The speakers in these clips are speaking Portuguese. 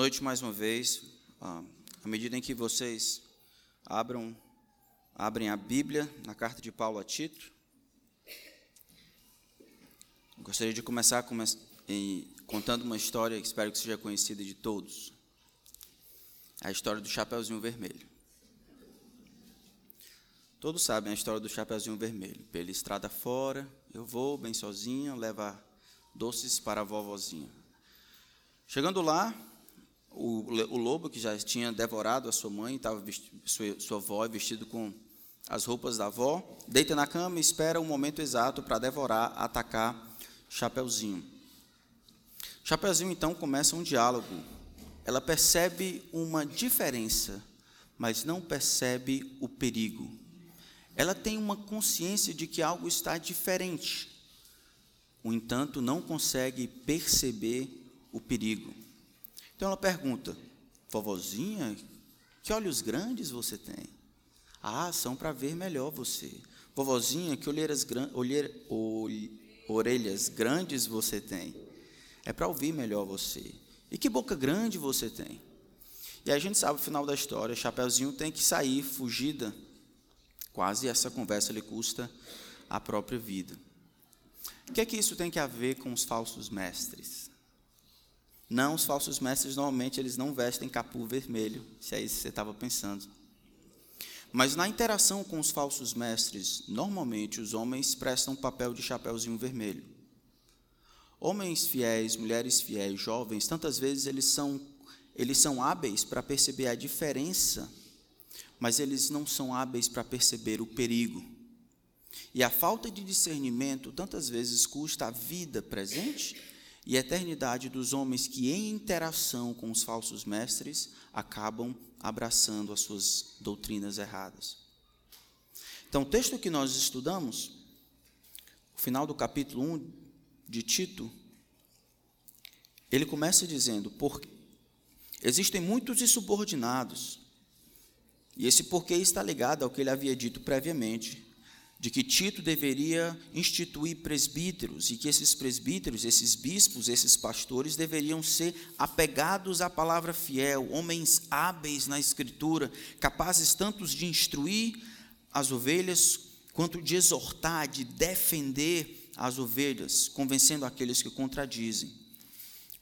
noite mais uma vez. Ah, à medida em que vocês abram, abrem a Bíblia na carta de Paulo a Tito, gostaria de começar contando uma história que espero que seja conhecida de todos. A história do Chapeuzinho Vermelho. Todos sabem a história do Chapeuzinho Vermelho. Pela estrada fora, eu vou bem sozinho, levar doces para a vovozinha. Chegando lá, o, o lobo, que já tinha devorado a sua mãe, estava sua, sua avó vestido com as roupas da avó, deita na cama e espera o momento exato para devorar, atacar Chapeuzinho. Chapeuzinho então começa um diálogo. Ela percebe uma diferença, mas não percebe o perigo. Ela tem uma consciência de que algo está diferente. No entanto, não consegue perceber o perigo. Então ela pergunta: Vovozinha, que olhos grandes você tem? Ah, são para ver melhor você. Vovozinha, que olheiras, olheira, orelhas grandes você tem? É para ouvir melhor você. E que boca grande você tem? E a gente sabe o final da história: Chapeuzinho tem que sair, fugida. Quase essa conversa lhe custa a própria vida. O que é que isso tem a ver com os falsos mestres? Não, os falsos mestres normalmente eles não vestem capu vermelho, se é isso que você estava pensando. Mas na interação com os falsos mestres, normalmente os homens prestam papel de chapéuzinho vermelho. Homens fiéis, mulheres fiéis, jovens, tantas vezes eles são eles são hábeis para perceber a diferença, mas eles não são hábeis para perceber o perigo. E a falta de discernimento tantas vezes custa a vida presente e eternidade dos homens que, em interação com os falsos mestres, acabam abraçando as suas doutrinas erradas. Então, o texto que nós estudamos, o final do capítulo 1 de Tito, ele começa dizendo: porque existem muitos insubordinados, e esse porquê está ligado ao que ele havia dito previamente, de que Tito deveria instituir presbíteros e que esses presbíteros, esses bispos, esses pastores deveriam ser apegados à palavra fiel, homens hábeis na escritura, capazes tanto de instruir as ovelhas quanto de exortar, de defender as ovelhas, convencendo aqueles que contradizem.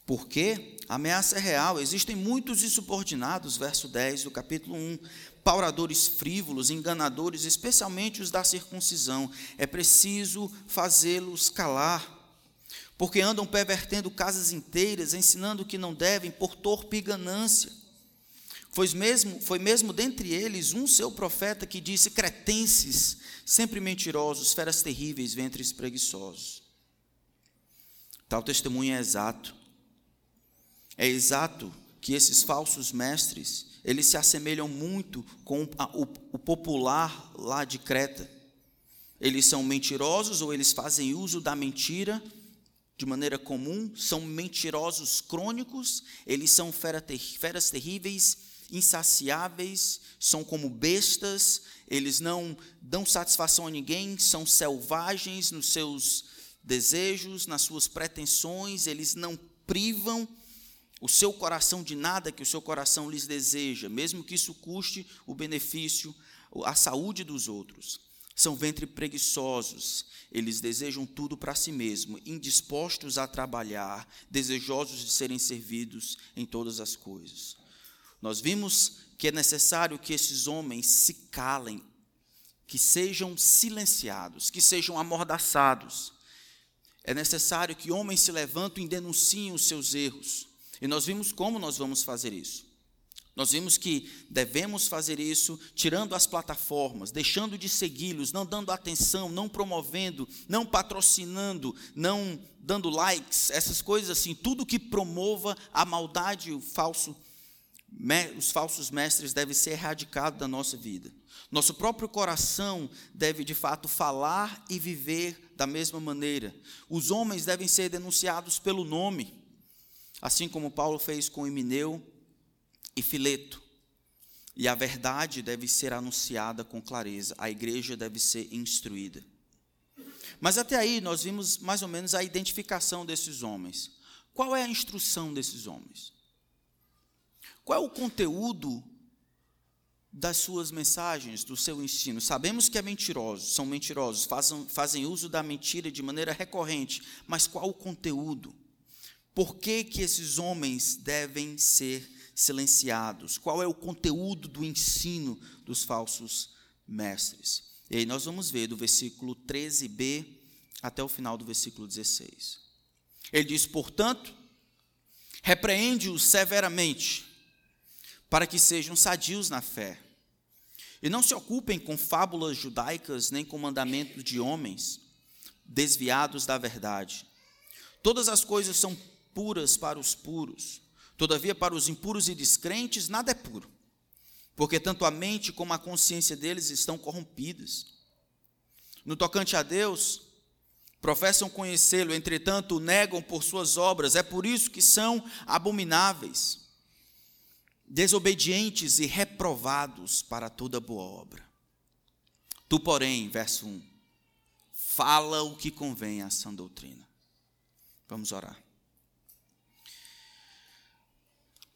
Porque a ameaça é real, existem muitos insubordinados, verso 10 do capítulo 1, pauradores frívolos, enganadores, especialmente os da circuncisão. É preciso fazê-los calar, porque andam pervertendo casas inteiras, ensinando que não devem por torpe e ganância. Foi mesmo, foi mesmo dentre eles um seu profeta que disse: cretenses, sempre mentirosos, feras terríveis, ventres preguiçosos. Tal testemunho é exato. É exato que esses falsos mestres eles se assemelham muito com o, popular lá de Creta. Eles são mentirosos ou eles fazem uso da mentira de maneira comum, são mentirosos crônicos, eles são feras terríveis, insaciáveis, são como bestas, eles não dão satisfação a ninguém, são selvagens nos seus desejos, nas suas pretensões, eles não privam o seu coração de nada que o seu coração lhes deseja, mesmo que isso custe o benefício, a saúde dos outros. São ventre preguiçosos, eles desejam tudo para si mesmo, indispostos a trabalhar, desejosos de serem servidos em todas as coisas. Nós vimos que é necessário que esses homens se calem, que sejam silenciados, que sejam amordaçados. É necessário que homens se levantem e denunciem os seus erros e nós vimos como nós vamos fazer isso. Nós vimos que devemos fazer isso tirando as plataformas, deixando de segui-los, não dando atenção, não promovendo, não patrocinando, não dando likes, essas coisas assim, tudo que promova a maldade, o falso, os falsos mestres deve ser erradicado da nossa vida. Nosso próprio coração deve de fato falar e viver da mesma maneira. Os homens devem ser denunciados pelo nome assim como Paulo fez com Emineu e Fileto. E a verdade deve ser anunciada com clareza, a igreja deve ser instruída. Mas até aí nós vimos mais ou menos a identificação desses homens. Qual é a instrução desses homens? Qual é o conteúdo das suas mensagens, do seu ensino? Sabemos que é mentiroso, são mentirosos, fazem, fazem uso da mentira de maneira recorrente, mas qual o conteúdo? Por que, que esses homens devem ser silenciados? Qual é o conteúdo do ensino dos falsos mestres? E aí nós vamos ver do versículo 13b até o final do versículo 16. Ele diz: Portanto, repreende-os severamente, para que sejam sadios na fé. E não se ocupem com fábulas judaicas nem com mandamentos de homens, desviados da verdade. Todas as coisas são puras para os puros, todavia para os impuros e descrentes nada é puro, porque tanto a mente como a consciência deles estão corrompidas. No tocante a Deus, professam conhecê-lo, entretanto negam por suas obras, é por isso que são abomináveis, desobedientes e reprovados para toda boa obra. Tu, porém, verso 1, fala o que convém à sã doutrina. Vamos orar.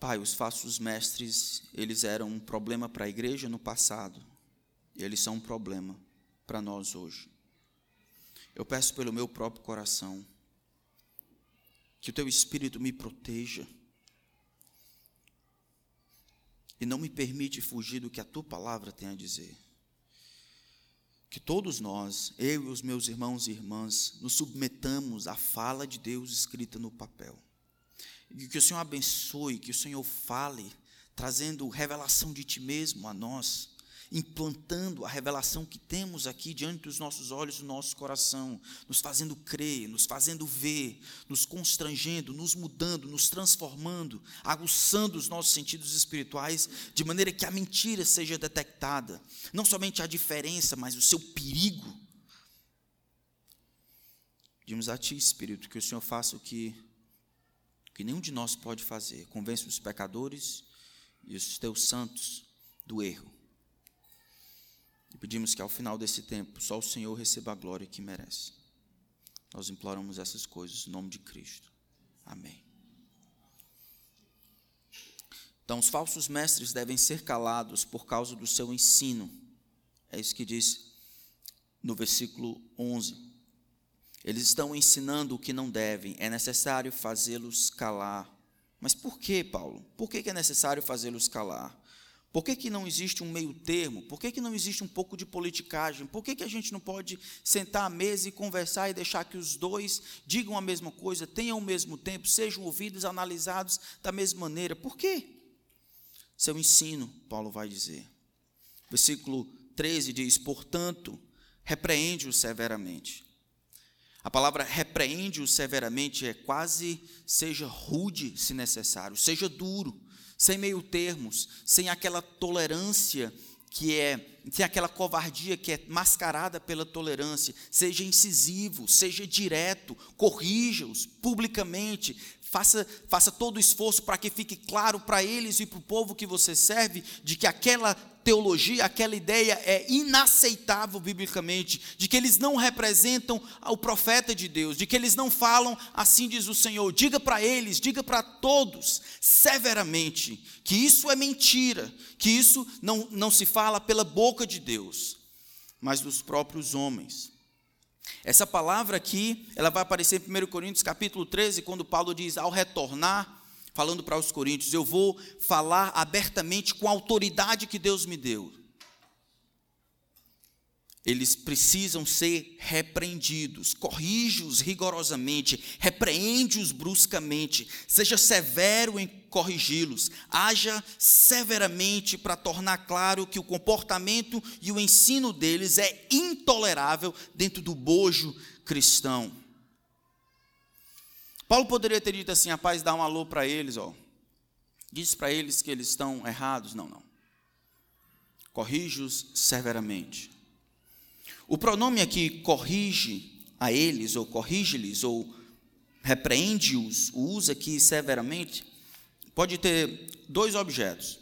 Pai, os falsos mestres, eles eram um problema para a igreja no passado, e eles são um problema para nós hoje. Eu peço pelo meu próprio coração que o teu espírito me proteja e não me permite fugir do que a tua palavra tem a dizer. Que todos nós, eu e os meus irmãos e irmãs, nos submetamos à fala de Deus escrita no papel. Que o Senhor abençoe, que o Senhor fale, trazendo revelação de ti mesmo a nós implantando a revelação que temos aqui diante dos nossos olhos, do nosso coração, nos fazendo crer, nos fazendo ver, nos constrangendo, nos mudando, nos transformando, aguçando os nossos sentidos espirituais, de maneira que a mentira seja detectada, não somente a diferença, mas o seu perigo. Pedimos a Ti, Espírito, que o Senhor faça o que, que nenhum de nós pode fazer, convence os pecadores e os teus santos do erro e pedimos que ao final desse tempo só o Senhor receba a glória que merece. Nós imploramos essas coisas em nome de Cristo. Amém. Então, os falsos mestres devem ser calados por causa do seu ensino. É isso que diz no versículo 11. Eles estão ensinando o que não devem, é necessário fazê-los calar. Mas por que, Paulo? Por que é necessário fazê-los calar? Por que, que não existe um meio termo? Por que, que não existe um pouco de politicagem? Por que, que a gente não pode sentar à mesa e conversar e deixar que os dois digam a mesma coisa, tenham o mesmo tempo, sejam ouvidos, analisados da mesma maneira? Por quê? Seu ensino, Paulo vai dizer. Versículo 13 diz: Portanto, repreende-o severamente. A palavra repreende-o severamente é quase seja rude, se necessário, seja duro sem meio termos, sem aquela tolerância que é, sem aquela covardia que é mascarada pela tolerância. Seja incisivo, seja direto, corrija-os publicamente, faça, faça todo o esforço para que fique claro para eles e para o povo que você serve de que aquela teologia, aquela ideia é inaceitável biblicamente, de que eles não representam o profeta de Deus, de que eles não falam assim diz o Senhor. Diga para eles, diga para todos, severamente, que isso é mentira, que isso não, não se fala pela boca de Deus, mas dos próprios homens. Essa palavra aqui, ela vai aparecer em 1 Coríntios capítulo 13, quando Paulo diz: ao retornar, falando para os coríntios, eu vou falar abertamente com a autoridade que Deus me deu. Eles precisam ser repreendidos, corrige-os rigorosamente, repreende-os bruscamente, seja severo em corrigi-los, haja severamente para tornar claro que o comportamento e o ensino deles é intolerável dentro do bojo cristão. Paulo poderia ter dito assim, rapaz, dá um alô para eles, ó. Diz para eles que eles estão errados. Não, não. Corrige-os severamente. O pronome aqui corrige a eles, ou corrige-lhes, ou repreende-os, usa aqui severamente, pode ter dois objetos.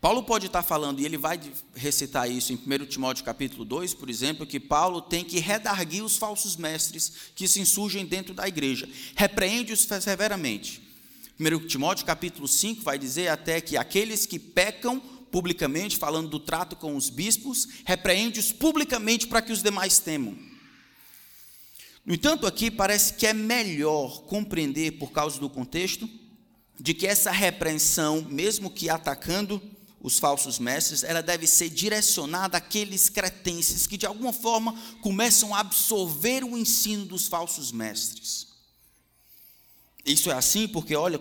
Paulo pode estar falando, e ele vai recitar isso em 1 Timóteo capítulo 2, por exemplo, que Paulo tem que redarguir os falsos mestres que se insurgem dentro da igreja. Repreende-os severamente, 1 Timóteo capítulo 5 vai dizer até que aqueles que pecam publicamente, falando do trato com os bispos, repreende-os publicamente para que os demais temam. No entanto, aqui parece que é melhor compreender, por causa do contexto, de que essa repreensão, mesmo que atacando os falsos mestres, ela deve ser direcionada àqueles cretenses que de alguma forma começam a absorver o ensino dos falsos mestres. Isso é assim porque olha,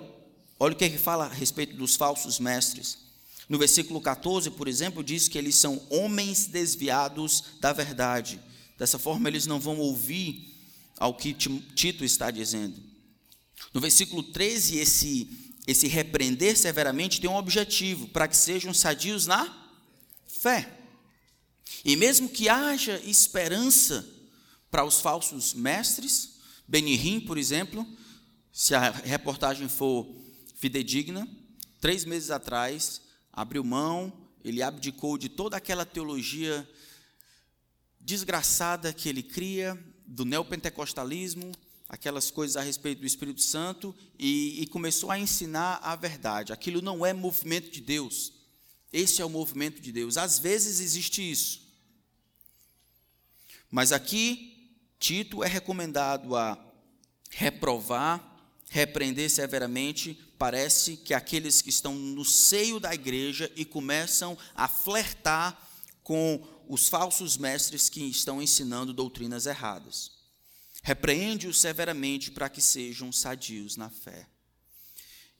olha o que ele fala a respeito dos falsos mestres. No versículo 14, por exemplo, diz que eles são homens desviados da verdade. Dessa forma, eles não vão ouvir ao que Tito está dizendo. No versículo 13, esse esse repreender severamente tem um objetivo, para que sejam sadios na fé. E mesmo que haja esperança para os falsos mestres, Benihim, por exemplo, se a reportagem for fidedigna, três meses atrás, abriu mão, ele abdicou de toda aquela teologia desgraçada que ele cria, do neopentecostalismo, aquelas coisas a respeito do Espírito Santo e, e, começou a ensinar a verdade. Aquilo não é movimento de Deus. Esse é o movimento de Deus. Às vezes existe isso. Mas aqui, Tito é recomendado a reprovar, repreender severamente. Parece que aqueles que estão no seio da igreja e começam a flertar com os falsos mestres que estão ensinando doutrinas erradas. Repreende-os severamente para que sejam sadios na fé.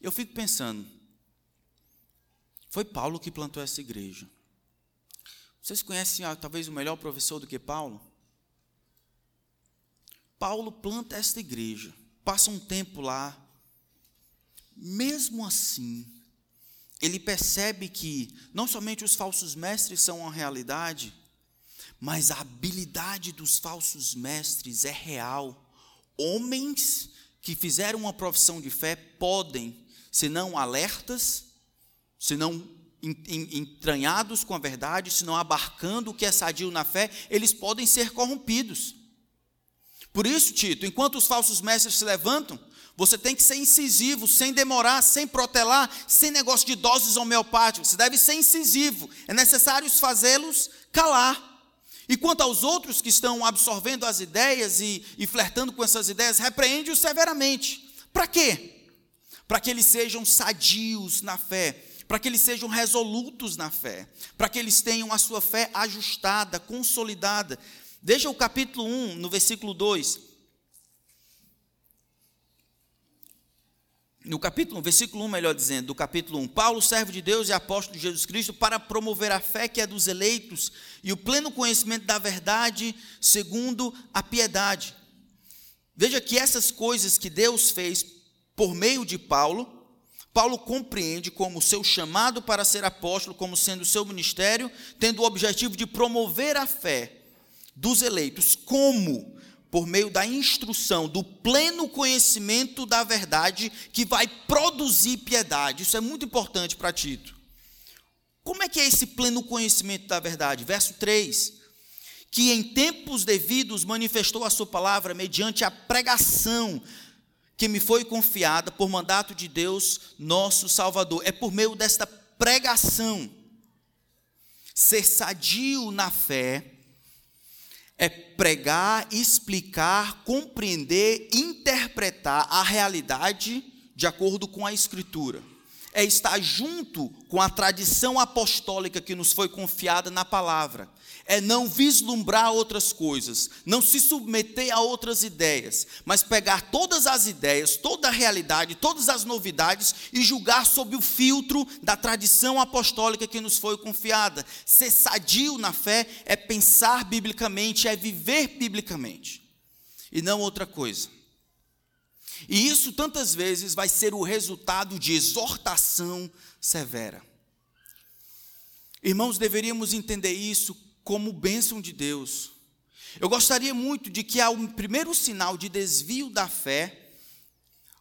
Eu fico pensando, foi Paulo que plantou essa igreja. Vocês conhecem ah, talvez o melhor professor do que Paulo? Paulo planta esta igreja, passa um tempo lá. Mesmo assim, ele percebe que não somente os falsos mestres são uma realidade, mas a habilidade dos falsos mestres é real. Homens que fizeram uma profissão de fé podem, se não alertas, se não entranhados com a verdade, se não abarcando o que é sadio na fé, eles podem ser corrompidos. Por isso, Tito, enquanto os falsos mestres se levantam, você tem que ser incisivo, sem demorar, sem protelar, sem negócio de doses homeopáticas. Você deve ser incisivo. É necessário fazê-los calar. E quanto aos outros que estão absorvendo as ideias e, e flertando com essas ideias, repreende-os severamente. Para quê? Para que eles sejam sadios na fé, para que eles sejam resolutos na fé, para que eles tenham a sua fé ajustada, consolidada. Veja o capítulo 1, no versículo 2. No capítulo, versículo 1, melhor dizendo, do capítulo 1, Paulo, servo de Deus e apóstolo de Jesus Cristo, para promover a fé que é dos eleitos e o pleno conhecimento da verdade, segundo a piedade. Veja que essas coisas que Deus fez por meio de Paulo, Paulo compreende como seu chamado para ser apóstolo, como sendo o seu ministério, tendo o objetivo de promover a fé dos eleitos, como por meio da instrução, do pleno conhecimento da verdade, que vai produzir piedade. Isso é muito importante para Tito. Como é que é esse pleno conhecimento da verdade? Verso 3: Que em tempos devidos manifestou a sua palavra mediante a pregação que me foi confiada por mandato de Deus, nosso Salvador. É por meio desta pregação, ser sadio na fé, é pregar, explicar, compreender, interpretar a realidade de acordo com a Escritura. É estar junto com a tradição apostólica que nos foi confiada na palavra é não vislumbrar outras coisas, não se submeter a outras ideias, mas pegar todas as ideias, toda a realidade, todas as novidades e julgar sob o filtro da tradição apostólica que nos foi confiada. Ser sadio na fé é pensar biblicamente, é viver biblicamente, e não outra coisa. E isso tantas vezes vai ser o resultado de exortação severa. Irmãos, deveríamos entender isso como bênção de Deus. Eu gostaria muito de que, ao primeiro sinal de desvio da fé,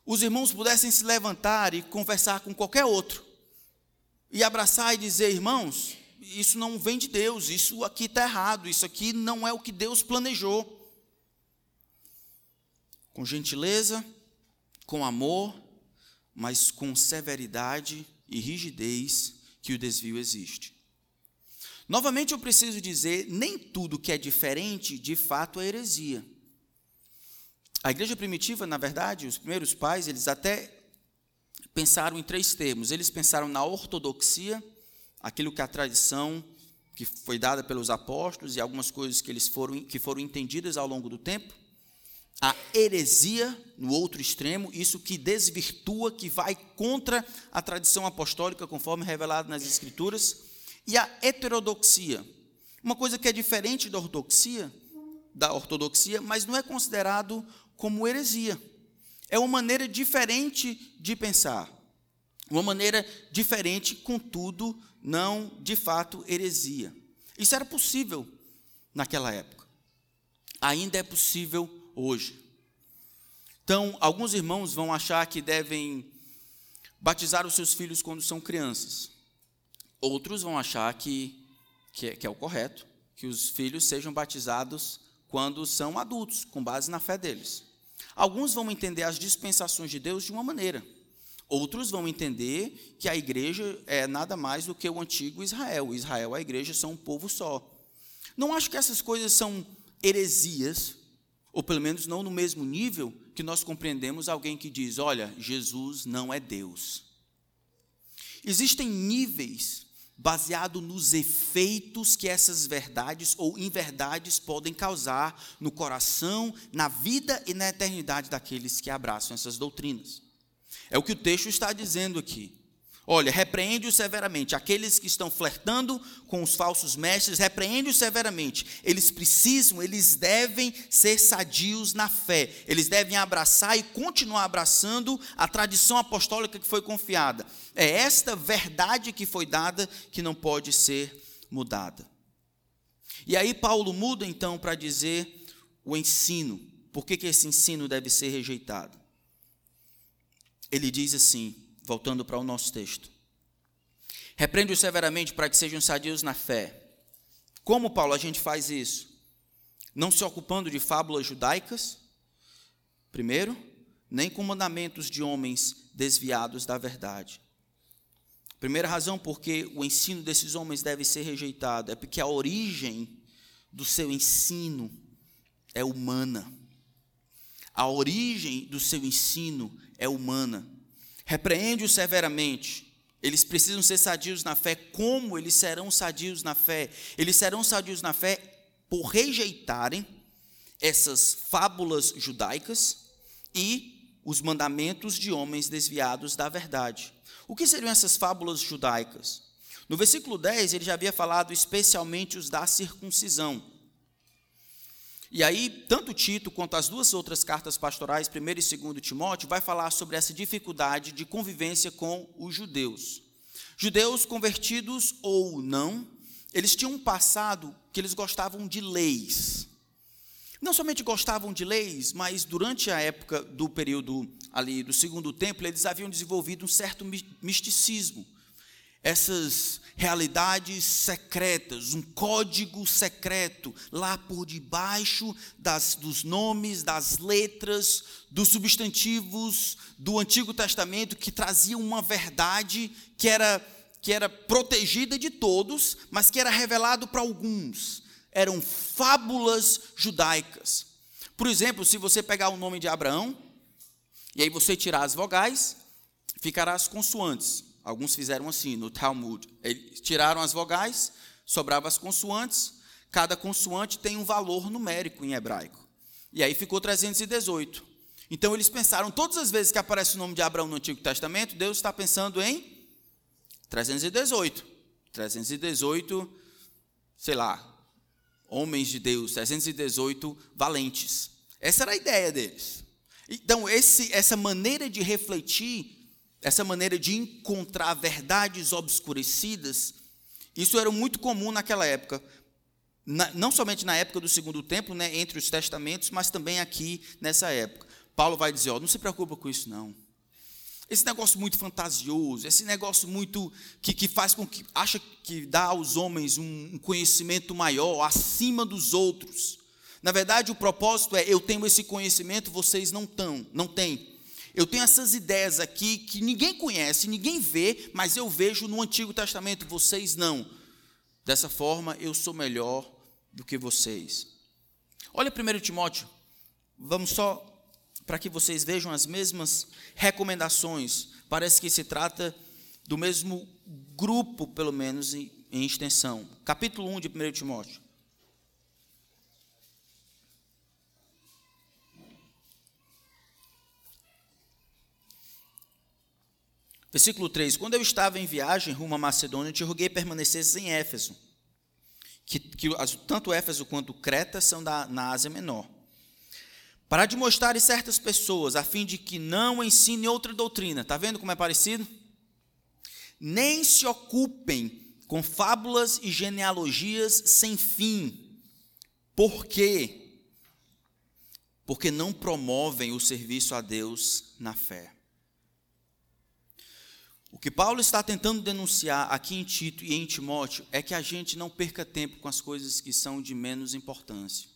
os irmãos pudessem se levantar e conversar com qualquer outro, e abraçar e dizer: irmãos, isso não vem de Deus, isso aqui está errado, isso aqui não é o que Deus planejou. Com gentileza, com amor, mas com severidade e rigidez que o desvio existe. Novamente eu preciso dizer, nem tudo que é diferente de fato é heresia. A igreja primitiva, na verdade, os primeiros pais, eles até pensaram em três termos. Eles pensaram na ortodoxia, aquilo que a tradição que foi dada pelos apóstolos e algumas coisas que eles foram que foram entendidas ao longo do tempo. A heresia no outro extremo, isso que desvirtua, que vai contra a tradição apostólica conforme revelado nas escrituras, e a heterodoxia, uma coisa que é diferente da ortodoxia, da ortodoxia, mas não é considerado como heresia. É uma maneira diferente de pensar. Uma maneira diferente, contudo, não de fato heresia. Isso era possível naquela época. Ainda é possível hoje. Então, alguns irmãos vão achar que devem batizar os seus filhos quando são crianças. Outros vão achar que, que, é, que é o correto, que os filhos sejam batizados quando são adultos, com base na fé deles. Alguns vão entender as dispensações de Deus de uma maneira. Outros vão entender que a igreja é nada mais do que o antigo Israel. Israel e a igreja são um povo só. Não acho que essas coisas são heresias, ou pelo menos não no mesmo nível que nós compreendemos alguém que diz: olha, Jesus não é Deus. Existem níveis baseado nos efeitos que essas verdades ou inverdades podem causar no coração, na vida e na eternidade daqueles que abraçam essas doutrinas. É o que o texto está dizendo aqui. Olha, repreende-os severamente. Aqueles que estão flertando com os falsos mestres, repreende-os severamente. Eles precisam, eles devem ser sadios na fé. Eles devem abraçar e continuar abraçando a tradição apostólica que foi confiada. É esta verdade que foi dada que não pode ser mudada. E aí Paulo muda então para dizer o ensino. Por que, que esse ensino deve ser rejeitado? Ele diz assim: voltando para o nosso texto. Repreende-os severamente para que sejam sadios na fé. Como, Paulo, a gente faz isso? Não se ocupando de fábulas judaicas, primeiro, nem com mandamentos de homens desviados da verdade. Primeira razão porque o ensino desses homens deve ser rejeitado é porque a origem do seu ensino é humana. A origem do seu ensino é humana repreende-os severamente. Eles precisam ser sadios na fé. Como eles serão sadios na fé? Eles serão sadios na fé por rejeitarem essas fábulas judaicas e os mandamentos de homens desviados da verdade. O que seriam essas fábulas judaicas? No versículo 10, ele já havia falado especialmente os da circuncisão. E aí, tanto Tito quanto as duas outras cartas pastorais, 1 e 2 Timóteo, vai falar sobre essa dificuldade de convivência com os judeus. Judeus convertidos ou não, eles tinham um passado que eles gostavam de leis. Não somente gostavam de leis, mas durante a época do período ali do segundo templo, eles haviam desenvolvido um certo misticismo essas realidades secretas, um código secreto lá por debaixo das, dos nomes, das letras, dos substantivos do Antigo Testamento que traziam uma verdade que era, que era protegida de todos, mas que era revelado para alguns. Eram fábulas judaicas. Por exemplo, se você pegar o nome de Abraão, e aí você tirar as vogais, ficará as consoantes. Alguns fizeram assim no Talmud. Eles tiraram as vogais, sobravam as consoantes. Cada consoante tem um valor numérico em hebraico. E aí ficou 318. Então eles pensaram, todas as vezes que aparece o nome de Abraão no Antigo Testamento, Deus está pensando em 318. 318, sei lá, homens de Deus, 318 valentes. Essa era a ideia deles. Então, esse, essa maneira de refletir essa maneira de encontrar verdades obscurecidas, isso era muito comum naquela época. Na, não somente na época do segundo templo, né, entre os testamentos, mas também aqui nessa época. Paulo vai dizer: não se preocupa com isso, não. Esse negócio muito fantasioso, esse negócio muito que, que faz com que acha que dá aos homens um, um conhecimento maior, acima dos outros. Na verdade, o propósito é: eu tenho esse conhecimento, vocês não tão, não têm. Eu tenho essas ideias aqui que ninguém conhece, ninguém vê, mas eu vejo no Antigo Testamento, vocês não. Dessa forma, eu sou melhor do que vocês. Olha 1 Timóteo, vamos só para que vocês vejam as mesmas recomendações. Parece que se trata do mesmo grupo, pelo menos em, em extensão. Capítulo 1 de 1 Timóteo. Versículo 3: Quando eu estava em viagem rumo à Macedônia, te roguei permanecesses em Éfeso, que, que tanto Éfeso quanto Creta são da, na Ásia Menor, para demonstrar certas pessoas, a fim de que não ensine outra doutrina. Está vendo como é parecido? Nem se ocupem com fábulas e genealogias sem fim. Por quê? Porque não promovem o serviço a Deus na fé. O que Paulo está tentando denunciar aqui em Tito e em Timóteo é que a gente não perca tempo com as coisas que são de menos importância.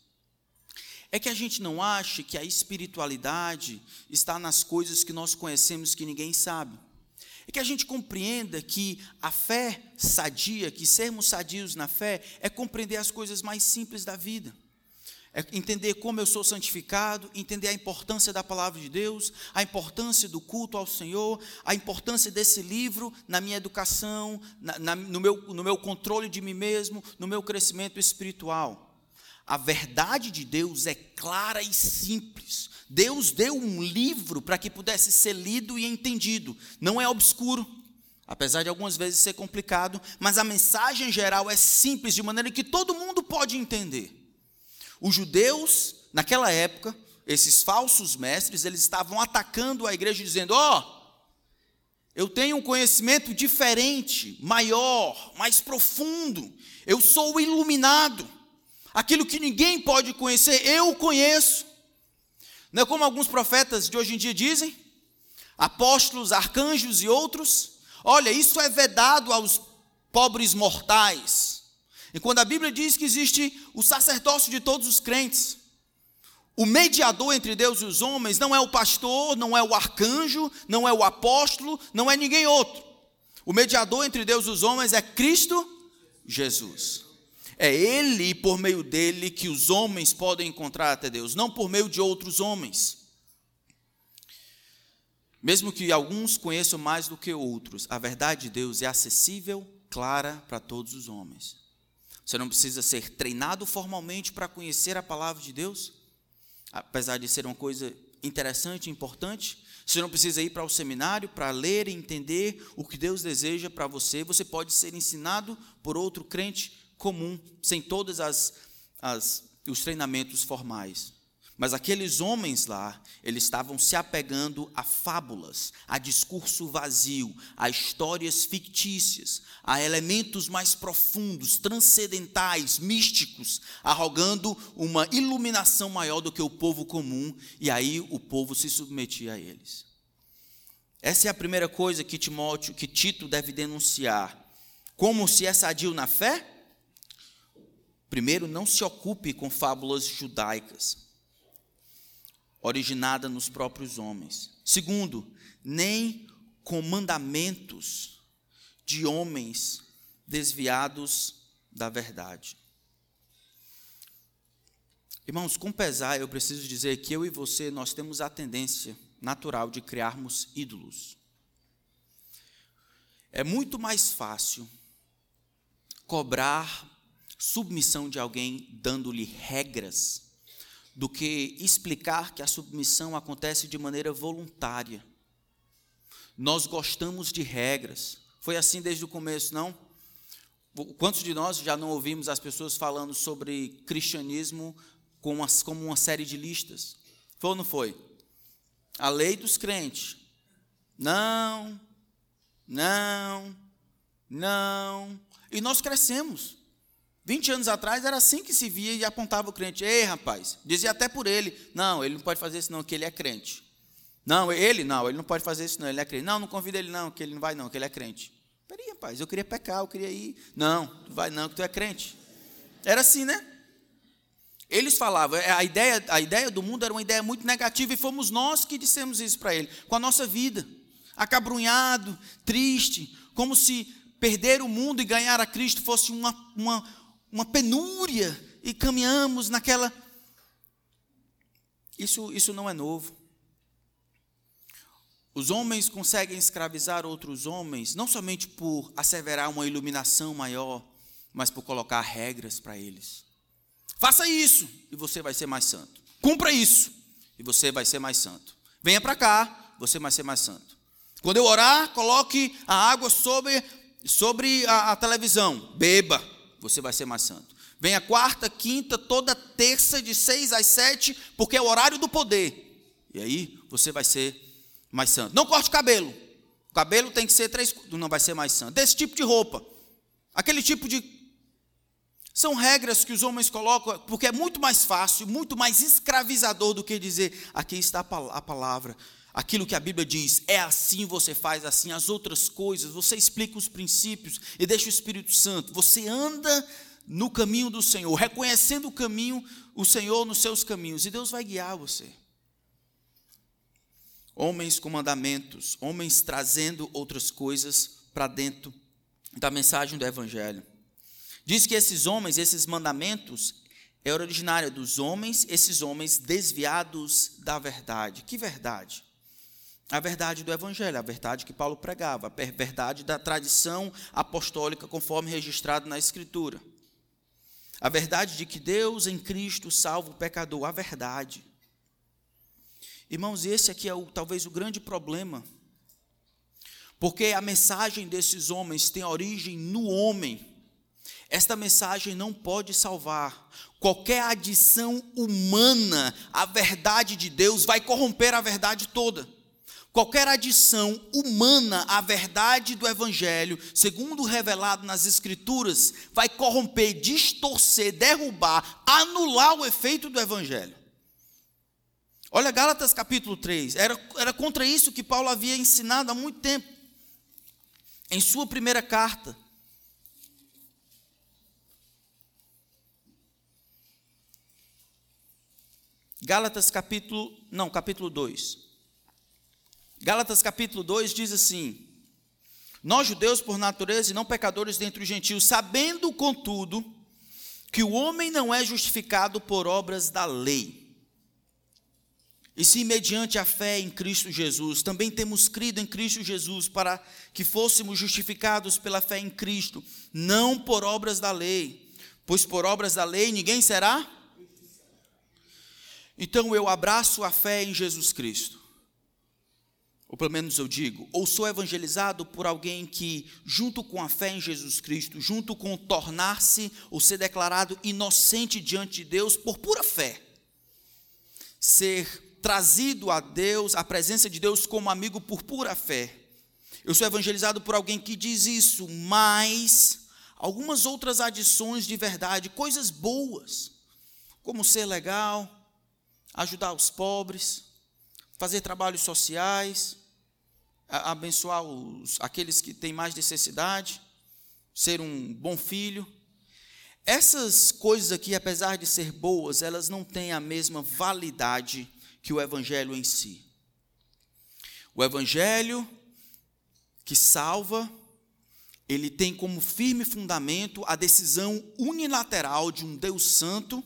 É que a gente não ache que a espiritualidade está nas coisas que nós conhecemos que ninguém sabe. É que a gente compreenda que a fé sadia, que sermos sadios na fé, é compreender as coisas mais simples da vida é entender como eu sou santificado, entender a importância da palavra de Deus, a importância do culto ao Senhor, a importância desse livro na minha educação, na, na, no, meu, no meu controle de mim mesmo, no meu crescimento espiritual. A verdade de Deus é clara e simples. Deus deu um livro para que pudesse ser lido e entendido. Não é obscuro, apesar de algumas vezes ser complicado, mas a mensagem geral é simples, de maneira que todo mundo pode entender. Os judeus, naquela época, esses falsos mestres, eles estavam atacando a igreja dizendo: "Ó, oh, eu tenho um conhecimento diferente, maior, mais profundo. Eu sou iluminado. Aquilo que ninguém pode conhecer, eu conheço." Não é como alguns profetas de hoje em dia dizem? Apóstolos, arcanjos e outros. Olha, isso é vedado aos pobres mortais. E quando a Bíblia diz que existe o sacerdócio de todos os crentes, o mediador entre Deus e os homens não é o pastor, não é o arcanjo, não é o apóstolo, não é ninguém outro. O mediador entre Deus e os homens é Cristo Jesus. É Ele e por meio dele que os homens podem encontrar até Deus, não por meio de outros homens. Mesmo que alguns conheçam mais do que outros, a verdade de Deus é acessível, clara para todos os homens. Você não precisa ser treinado formalmente para conhecer a palavra de Deus, apesar de ser uma coisa interessante e importante. Você não precisa ir para o seminário para ler e entender o que Deus deseja para você. Você pode ser ensinado por outro crente comum, sem todos as, as, os treinamentos formais. Mas aqueles homens lá, eles estavam se apegando a fábulas, a discurso vazio, a histórias fictícias, a elementos mais profundos, transcendentais, místicos, arrogando uma iluminação maior do que o povo comum, e aí o povo se submetia a eles. Essa é a primeira coisa que Timóteo, que Tito deve denunciar. Como se é sadio na fé? Primeiro, não se ocupe com fábulas judaicas originada nos próprios homens. Segundo, nem com mandamentos de homens desviados da verdade. Irmãos, com pesar, eu preciso dizer que eu e você, nós temos a tendência natural de criarmos ídolos. É muito mais fácil cobrar submissão de alguém dando-lhe regras do que explicar que a submissão acontece de maneira voluntária. Nós gostamos de regras. Foi assim desde o começo, não? Quantos de nós já não ouvimos as pessoas falando sobre cristianismo como uma série de listas? Foi ou não foi? A lei dos crentes. Não, não, não. E nós crescemos. 20 anos atrás era assim que se via e apontava o crente. Ei, rapaz, dizia até por ele: não, ele não pode fazer isso, não, que ele é crente. Não, ele não, ele não pode fazer isso, não, ele é crente. Não, não convida ele, não, que ele não vai, não, que ele é crente. Peraí, rapaz, eu queria pecar, eu queria ir. Não, tu vai não, que tu é crente. Era assim, né? Eles falavam, é, a ideia, a ideia do mundo era uma ideia muito negativa e fomos nós que dissemos isso para ele, com a nossa vida, acabrunhado, triste, como se perder o mundo e ganhar a Cristo fosse uma, uma, uma penúria e caminhamos naquela. Isso, isso não é novo. Os homens conseguem escravizar outros homens, não somente por asseverar uma iluminação maior, mas por colocar regras para eles. Faça isso e você vai ser mais santo. Cumpra isso e você vai ser mais santo. Venha para cá, você vai ser mais santo. Quando eu orar, coloque a água sobre, sobre a, a televisão. Beba, você vai ser mais santo. Venha quarta, quinta, toda terça, de seis às sete, porque é o horário do poder. E aí você vai ser mais santo. Não corte o cabelo. O cabelo tem que ser três, não vai ser mais santo. Desse tipo de roupa. Aquele tipo de são regras que os homens colocam, porque é muito mais fácil, muito mais escravizador do que dizer, aqui está a palavra, aquilo que a Bíblia diz, é assim você faz assim, as outras coisas, você explica os princípios e deixa o Espírito Santo, você anda no caminho do Senhor, reconhecendo o caminho, o Senhor nos seus caminhos, e Deus vai guiar você homens com mandamentos, homens trazendo outras coisas para dentro da mensagem do Evangelho. Diz que esses homens, esses mandamentos, é originário dos homens, esses homens desviados da verdade. Que verdade? A verdade do Evangelho, a verdade que Paulo pregava, a verdade da tradição apostólica, conforme registrado na Escritura. A verdade de que Deus em Cristo salva o pecador, a verdade. Irmãos, esse aqui é o, talvez o grande problema. Porque a mensagem desses homens tem origem no homem. Esta mensagem não pode salvar. Qualquer adição humana à verdade de Deus vai corromper a verdade toda. Qualquer adição humana à verdade do Evangelho, segundo revelado nas Escrituras, vai corromper, distorcer, derrubar, anular o efeito do Evangelho. Olha Gálatas capítulo 3, era, era contra isso que Paulo havia ensinado há muito tempo. Em sua primeira carta. Gálatas capítulo, não, capítulo 2. Gálatas capítulo 2 diz assim: Nós judeus por natureza e não pecadores dentre os gentios, sabendo contudo que o homem não é justificado por obras da lei, e se mediante a fé em Cristo Jesus, também temos crido em Cristo Jesus para que fôssemos justificados pela fé em Cristo, não por obras da lei, pois por obras da lei ninguém será? Então eu abraço a fé em Jesus Cristo. Ou pelo menos eu digo, ou sou evangelizado por alguém que, junto com a fé em Jesus Cristo, junto com tornar-se ou ser declarado inocente diante de Deus por pura fé, ser trazido a Deus, a presença de Deus como amigo por pura fé. Eu sou evangelizado por alguém que diz isso, mas algumas outras adições de verdade, coisas boas, como ser legal, ajudar os pobres, fazer trabalhos sociais, abençoar os, aqueles que têm mais necessidade, ser um bom filho. Essas coisas aqui, apesar de ser boas, elas não têm a mesma validade que o Evangelho em si. O Evangelho que salva, ele tem como firme fundamento a decisão unilateral de um Deus Santo,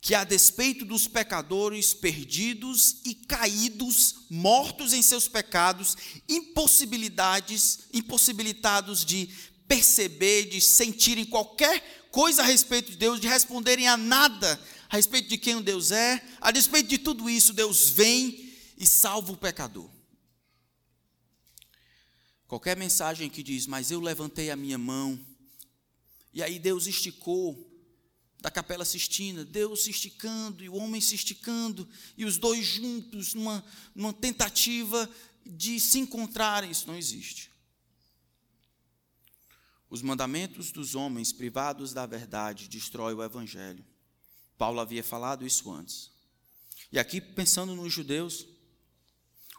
que, a despeito dos pecadores perdidos e caídos, mortos em seus pecados, impossibilidades, impossibilitados de perceber, de sentirem qualquer coisa a respeito de Deus, de responderem a nada a respeito de quem o Deus é, a respeito de tudo isso, Deus vem e salva o pecador. Qualquer mensagem que diz, mas eu levantei a minha mão, e aí Deus esticou da capela Sistina, Deus se esticando e o homem se esticando, e os dois juntos numa, numa tentativa de se encontrarem, isso não existe. Os mandamentos dos homens privados da verdade destrói o evangelho. Paulo havia falado isso antes. E aqui, pensando nos judeus,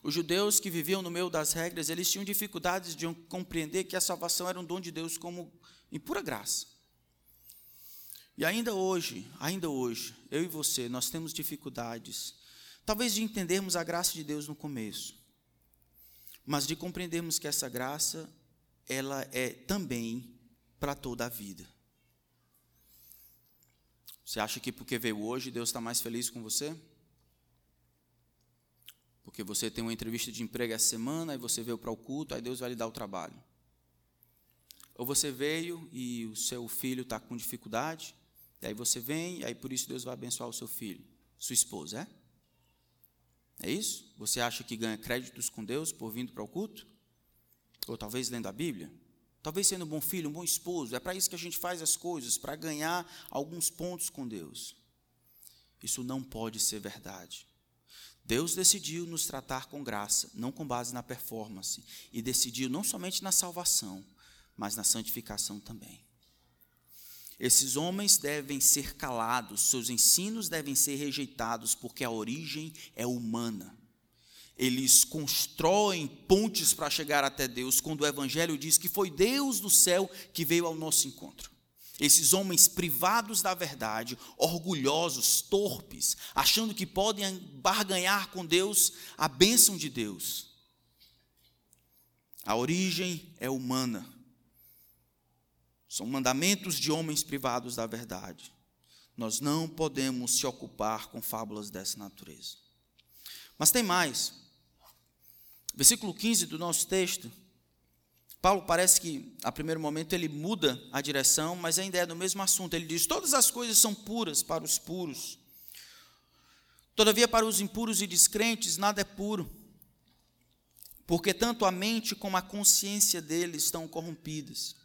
os judeus que viviam no meio das regras, eles tinham dificuldades de compreender que a salvação era um dom de Deus como em pura graça. E ainda hoje, ainda hoje, eu e você, nós temos dificuldades, talvez de entendermos a graça de Deus no começo, mas de compreendermos que essa graça, ela é também para toda a vida. Você acha que porque veio hoje, Deus está mais feliz com você? Porque você tem uma entrevista de emprego essa semana, e você veio para o culto, aí Deus vai lhe dar o trabalho. Ou você veio e o seu filho está com dificuldade, e aí você vem, e aí por isso Deus vai abençoar o seu filho, sua esposa, é? É isso? Você acha que ganha créditos com Deus por vindo para o culto? Ou talvez lendo a Bíblia? Talvez sendo um bom filho, um bom esposo. É para isso que a gente faz as coisas, para ganhar alguns pontos com Deus. Isso não pode ser verdade. Deus decidiu nos tratar com graça, não com base na performance, e decidiu não somente na salvação, mas na santificação também. Esses homens devem ser calados, seus ensinos devem ser rejeitados, porque a origem é humana. Eles constroem pontes para chegar até Deus, quando o Evangelho diz que foi Deus do céu que veio ao nosso encontro. Esses homens privados da verdade, orgulhosos, torpes, achando que podem barganhar com Deus a bênção de Deus. A origem é humana. São mandamentos de homens privados da verdade. Nós não podemos se ocupar com fábulas dessa natureza. Mas tem mais. Versículo 15 do nosso texto Paulo parece que, a primeiro momento, ele muda a direção, mas ainda é no mesmo assunto. Ele diz: Todas as coisas são puras para os puros. Todavia, para os impuros e descrentes, nada é puro, porque tanto a mente como a consciência deles estão corrompidas.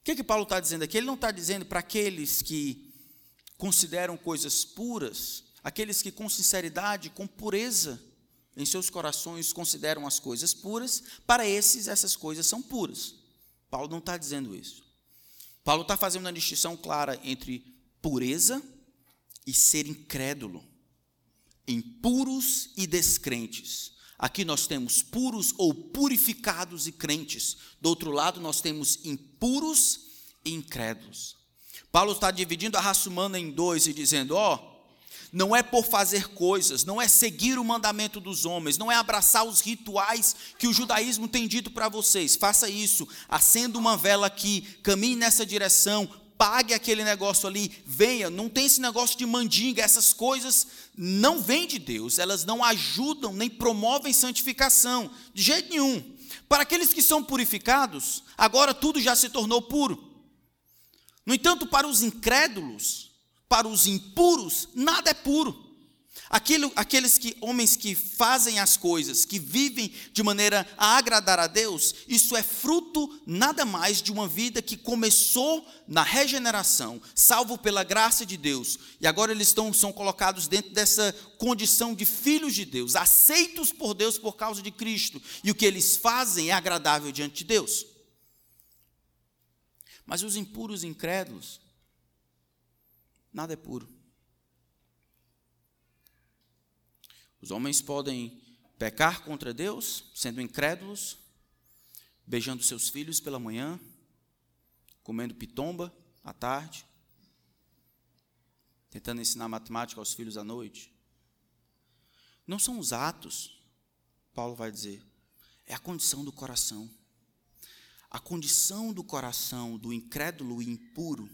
O que, que Paulo está dizendo aqui? Ele não está dizendo para aqueles que consideram coisas puras, aqueles que com sinceridade, com pureza, em seus corações consideram as coisas puras, para esses essas coisas são puras. Paulo não está dizendo isso. Paulo está fazendo uma distinção clara entre pureza e ser incrédulo, impuros e descrentes. Aqui nós temos puros ou purificados e crentes. Do outro lado, nós temos impuros e incrédulos. Paulo está dividindo a raça humana em dois e dizendo: ó, oh, não é por fazer coisas, não é seguir o mandamento dos homens, não é abraçar os rituais que o judaísmo tem dito para vocês. Faça isso, acenda uma vela aqui, caminhe nessa direção, pague aquele negócio ali, venha. Não tem esse negócio de mandinga, essas coisas não vêm de Deus, elas não ajudam nem promovem santificação, de jeito nenhum. Para aqueles que são purificados, agora tudo já se tornou puro. No entanto, para os incrédulos, para os impuros, nada é puro. Aquilo, aqueles que, homens que fazem as coisas, que vivem de maneira a agradar a Deus, isso é fruto nada mais de uma vida que começou na regeneração, salvo pela graça de Deus, e agora eles estão, são colocados dentro dessa condição de filhos de Deus, aceitos por Deus por causa de Cristo, e o que eles fazem é agradável diante de Deus. Mas os impuros incrédulos, Nada é puro. Os homens podem pecar contra Deus, sendo incrédulos, beijando seus filhos pela manhã, comendo pitomba à tarde, tentando ensinar matemática aos filhos à noite. Não são os atos, Paulo vai dizer, é a condição do coração. A condição do coração do incrédulo e impuro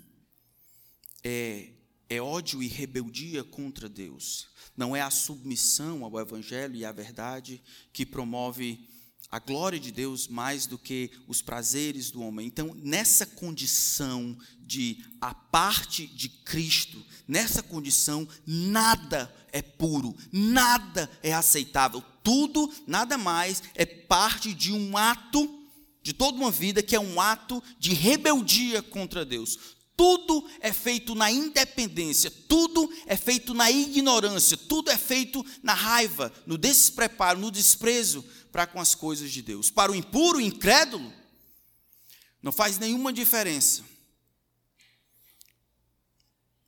é é ódio e rebeldia contra Deus. Não é a submissão ao Evangelho e à verdade que promove a glória de Deus mais do que os prazeres do homem. Então, nessa condição de a parte de Cristo, nessa condição, nada é puro, nada é aceitável. Tudo, nada mais, é parte de um ato, de toda uma vida, que é um ato de rebeldia contra Deus. Tudo é feito na independência, tudo é feito na ignorância, tudo é feito na raiva, no despreparo, no desprezo para com as coisas de Deus. Para o impuro, incrédulo, não faz nenhuma diferença.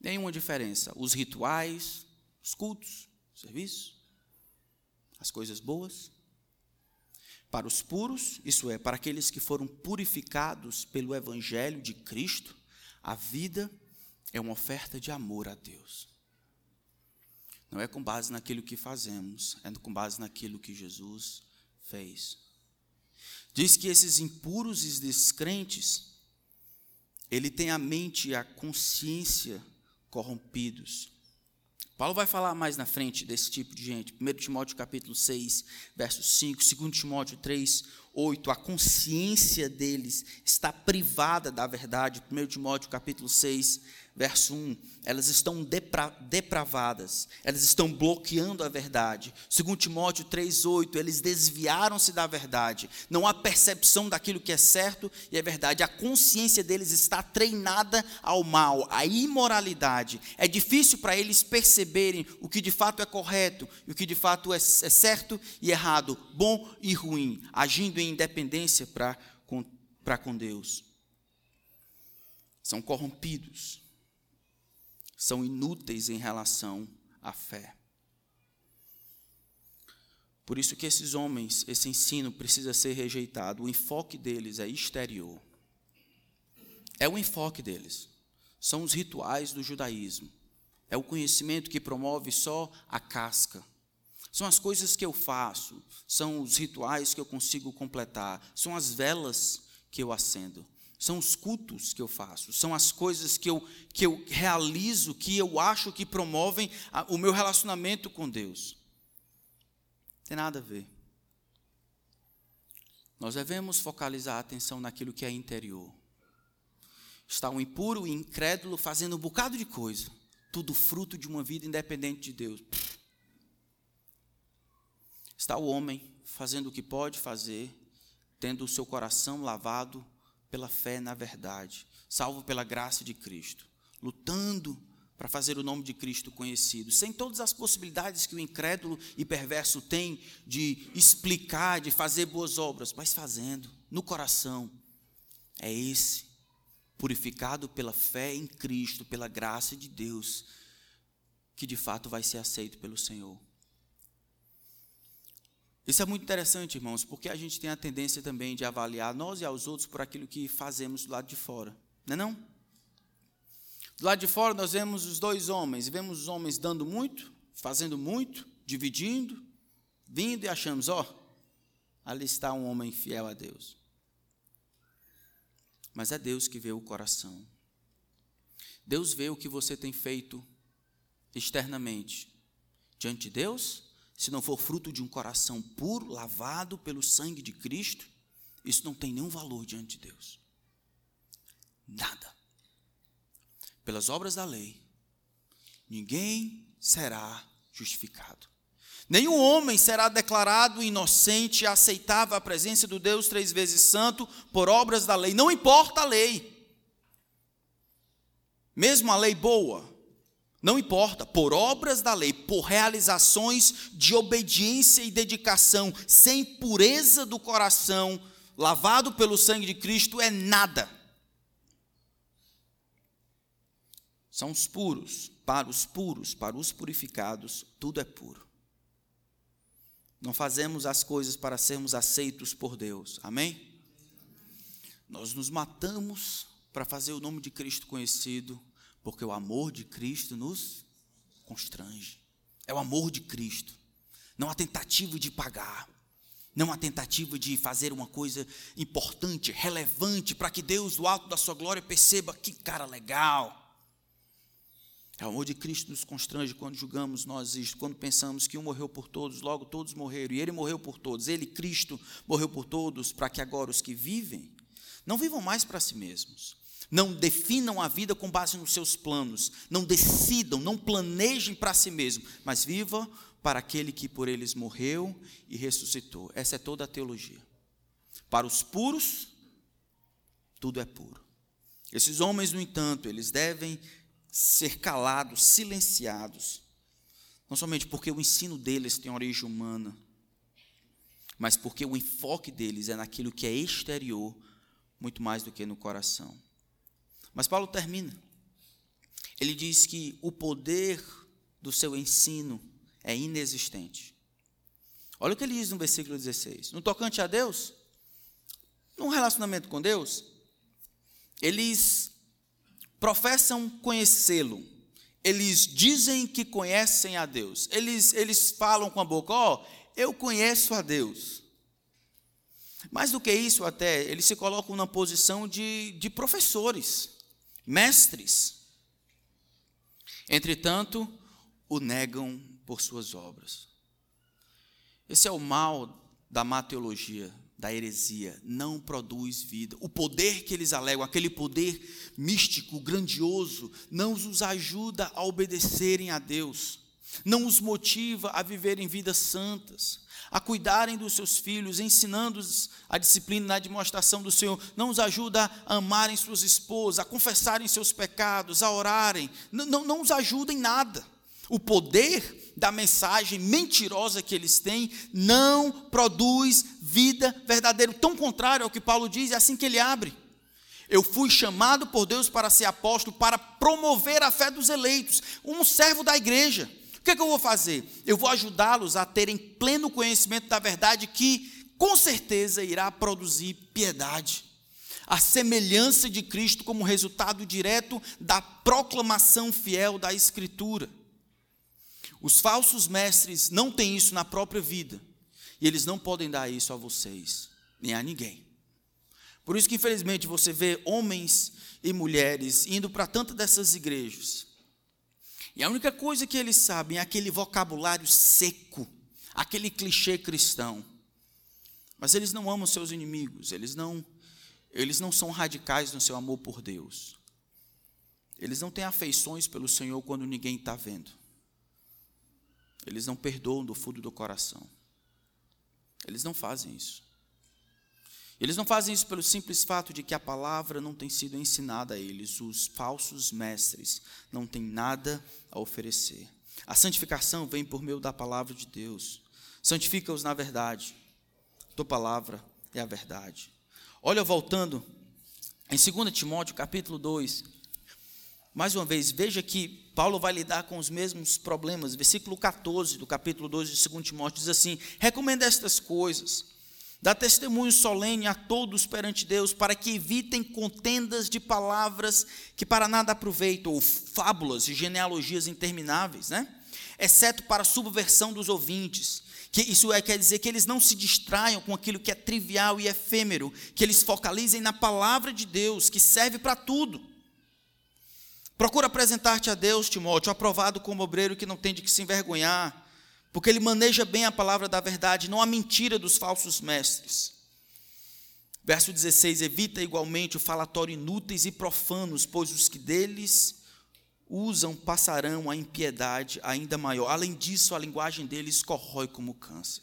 Nenhuma diferença. Os rituais, os cultos, o serviço, as coisas boas. Para os puros, isso é, para aqueles que foram purificados pelo Evangelho de Cristo, a vida é uma oferta de amor a Deus. Não é com base naquilo que fazemos, é com base naquilo que Jesus fez. Diz que esses impuros e descrentes, ele tem a mente e a consciência corrompidos. Paulo vai falar mais na frente desse tipo de gente. 1 Timóteo capítulo 6, verso 5, 2 Timóteo 3, 8, a consciência deles está privada da verdade. 1 Timóteo capítulo 6, verso 1, elas estão depra depravadas, elas estão bloqueando a verdade. Segundo Timóteo 3:8, eles desviaram-se da verdade. Não há percepção daquilo que é certo e é verdade. A consciência deles está treinada ao mal, à imoralidade. É difícil para eles perceberem o que de fato é correto e o que de fato é, é certo e errado, bom e ruim, agindo em independência para com, com Deus. São corrompidos são inúteis em relação à fé. Por isso que esses homens, esse ensino precisa ser rejeitado. O enfoque deles é exterior. É o enfoque deles. São os rituais do judaísmo. É o conhecimento que promove só a casca. São as coisas que eu faço, são os rituais que eu consigo completar, são as velas que eu acendo são os cultos que eu faço, são as coisas que eu, que eu realizo, que eu acho que promovem a, o meu relacionamento com Deus. Tem nada a ver. Nós devemos focalizar a atenção naquilo que é interior. Está um impuro e incrédulo fazendo um bocado de coisa, tudo fruto de uma vida independente de Deus. Está o homem fazendo o que pode fazer, tendo o seu coração lavado pela fé na verdade, salvo pela graça de Cristo, lutando para fazer o nome de Cristo conhecido, sem todas as possibilidades que o incrédulo e perverso tem de explicar, de fazer boas obras, mas fazendo no coração. É esse, purificado pela fé em Cristo, pela graça de Deus, que de fato vai ser aceito pelo Senhor. Isso é muito interessante, irmãos, porque a gente tem a tendência também de avaliar nós e aos outros por aquilo que fazemos do lado de fora. Não é não? Do lado de fora nós vemos os dois homens, vemos os homens dando muito, fazendo muito, dividindo, vindo e achamos, ó, oh, ali está um homem fiel a Deus. Mas é Deus que vê o coração. Deus vê o que você tem feito externamente diante de Deus se não for fruto de um coração puro, lavado pelo sangue de Cristo, isso não tem nenhum valor diante de Deus. Nada. Pelas obras da lei, ninguém será justificado. Nenhum homem será declarado inocente e aceitável à presença do Deus três vezes santo por obras da lei. Não importa a lei. Mesmo a lei boa, não importa, por obras da lei, por realizações de obediência e dedicação, sem pureza do coração, lavado pelo sangue de Cristo, é nada. São os puros, para os puros, para os purificados, tudo é puro. Não fazemos as coisas para sermos aceitos por Deus, amém? Nós nos matamos para fazer o nome de Cristo conhecido porque o amor de Cristo nos constrange. É o amor de Cristo. Não a tentativa de pagar. Não a tentativa de fazer uma coisa importante, relevante, para que Deus, do alto da sua glória, perceba que cara legal. É o amor de Cristo nos constrange quando julgamos nós isto, quando pensamos que um morreu por todos, logo todos morreram, e ele morreu por todos. Ele, Cristo, morreu por todos, para que agora os que vivem não vivam mais para si mesmos, não definam a vida com base nos seus planos. Não decidam, não planejem para si mesmo, mas vivam para aquele que por eles morreu e ressuscitou. Essa é toda a teologia. Para os puros, tudo é puro. Esses homens, no entanto, eles devem ser calados, silenciados. Não somente porque o ensino deles tem origem humana, mas porque o enfoque deles é naquilo que é exterior, muito mais do que no coração. Mas Paulo termina. Ele diz que o poder do seu ensino é inexistente. Olha o que ele diz no versículo 16. No tocante a Deus, num relacionamento com Deus, eles professam conhecê-lo. Eles dizem que conhecem a Deus. Eles, eles falam com a boca: Ó, oh, eu conheço a Deus. Mais do que isso, até, eles se colocam na posição de, de professores, mestres. Entretanto, o negam por suas obras. Esse é o mal da má teologia, da heresia, não produz vida. O poder que eles alegam, aquele poder místico, grandioso, não os ajuda a obedecerem a Deus, não os motiva a viverem vidas santas, a cuidarem dos seus filhos, ensinando-os a disciplina na demonstração do Senhor, não os ajuda a amarem suas esposas, a confessarem seus pecados, a orarem, não, não, não os ajuda em nada. O poder da mensagem mentirosa que eles têm não produz vida verdadeira. Tão contrário ao que Paulo diz, é assim que ele abre. Eu fui chamado por Deus para ser apóstolo, para promover a fé dos eleitos, um servo da igreja. Que, é que eu vou fazer? Eu vou ajudá-los a terem pleno conhecimento da verdade que, com certeza, irá produzir piedade. A semelhança de Cristo como resultado direto da proclamação fiel da Escritura. Os falsos mestres não têm isso na própria vida. E eles não podem dar isso a vocês, nem a ninguém. Por isso que, infelizmente, você vê homens e mulheres indo para tantas dessas igrejas. E a única coisa que eles sabem é aquele vocabulário seco, aquele clichê cristão. Mas eles não amam seus inimigos, eles não, eles não são radicais no seu amor por Deus. Eles não têm afeições pelo Senhor quando ninguém está vendo. Eles não perdoam do fundo do coração. Eles não fazem isso. Eles não fazem isso pelo simples fato de que a palavra não tem sido ensinada a eles. Os falsos mestres não têm nada a oferecer. A santificação vem por meio da palavra de Deus. Santifica-os na verdade. Tua palavra é a verdade. Olha, voltando em 2 Timóteo, capítulo 2, mais uma vez, veja que Paulo vai lidar com os mesmos problemas. Versículo 14 do capítulo 2 de 2 Timóteo diz assim: Recomenda estas coisas, dá testemunho solene a todos perante Deus, para que evitem contendas de palavras que para nada aproveitam, ou fábulas e genealogias intermináveis, né? Exceto para a subversão dos ouvintes. Que isso é, quer dizer que eles não se distraiam com aquilo que é trivial e efêmero, que eles focalizem na palavra de Deus, que serve para tudo Procura apresentar-te a Deus, Timóteo, aprovado como obreiro que não tem de que se envergonhar, porque ele maneja bem a palavra da verdade, não a mentira dos falsos mestres. Verso 16: Evita igualmente o falatório inúteis e profanos, pois os que deles usam passarão a impiedade ainda maior. Além disso, a linguagem deles corrói como câncer.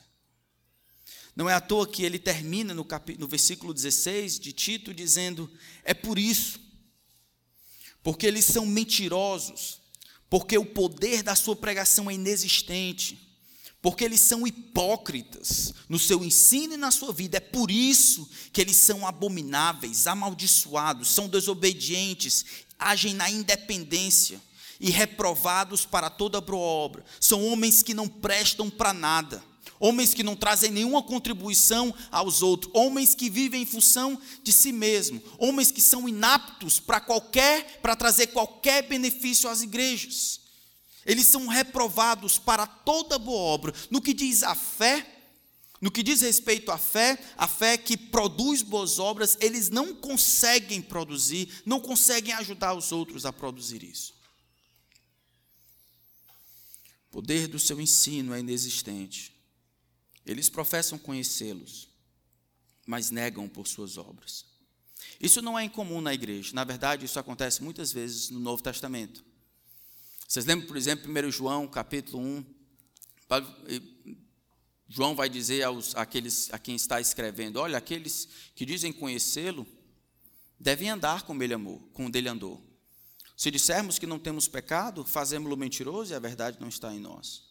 Não é à toa que ele termina no, cap... no versículo 16 de Tito dizendo: É por isso porque eles são mentirosos, porque o poder da sua pregação é inexistente, porque eles são hipócritas no seu ensino e na sua vida. É por isso que eles são abomináveis, amaldiçoados, são desobedientes, agem na independência e reprovados para toda boa obra. São homens que não prestam para nada homens que não trazem nenhuma contribuição aos outros, homens que vivem em função de si mesmo, homens que são inaptos para qualquer, para trazer qualquer benefício às igrejas. Eles são reprovados para toda boa obra. No que diz a fé, no que diz respeito à fé, a fé que produz boas obras, eles não conseguem produzir, não conseguem ajudar os outros a produzir isso. O poder do seu ensino é inexistente. Eles professam conhecê-los, mas negam por suas obras. Isso não é incomum na igreja. Na verdade, isso acontece muitas vezes no Novo Testamento. Vocês lembram, por exemplo, 1 João, capítulo 1, João vai dizer aos, àqueles, a quem está escrevendo: Olha, aqueles que dizem conhecê-lo devem andar como ele amou, como ele andou. Se dissermos que não temos pecado, fazemos-lo mentiroso e a verdade não está em nós.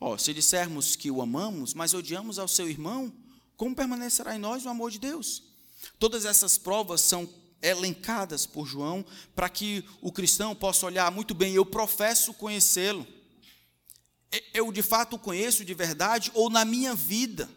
Oh, se dissermos que o amamos, mas odiamos ao seu irmão, como permanecerá em nós o amor de Deus? Todas essas provas são elencadas por João para que o cristão possa olhar muito bem, eu professo conhecê-lo. Eu de fato o conheço de verdade ou na minha vida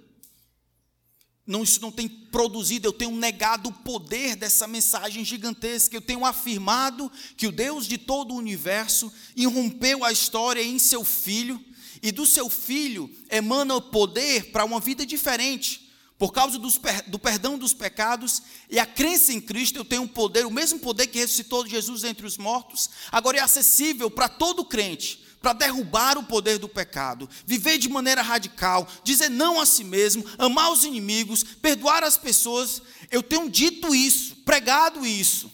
não, isso não tem produzido, eu tenho negado o poder dessa mensagem gigantesca, eu tenho afirmado que o Deus de todo o universo irrompeu a história em seu filho, e do seu filho emana o poder para uma vida diferente. Por causa dos, do perdão dos pecados e a crença em Cristo, eu tenho um poder, o mesmo poder que ressuscitou Jesus entre os mortos, agora é acessível para todo crente para derrubar o poder do pecado, viver de maneira radical, dizer não a si mesmo, amar os inimigos, perdoar as pessoas. Eu tenho dito isso, pregado isso.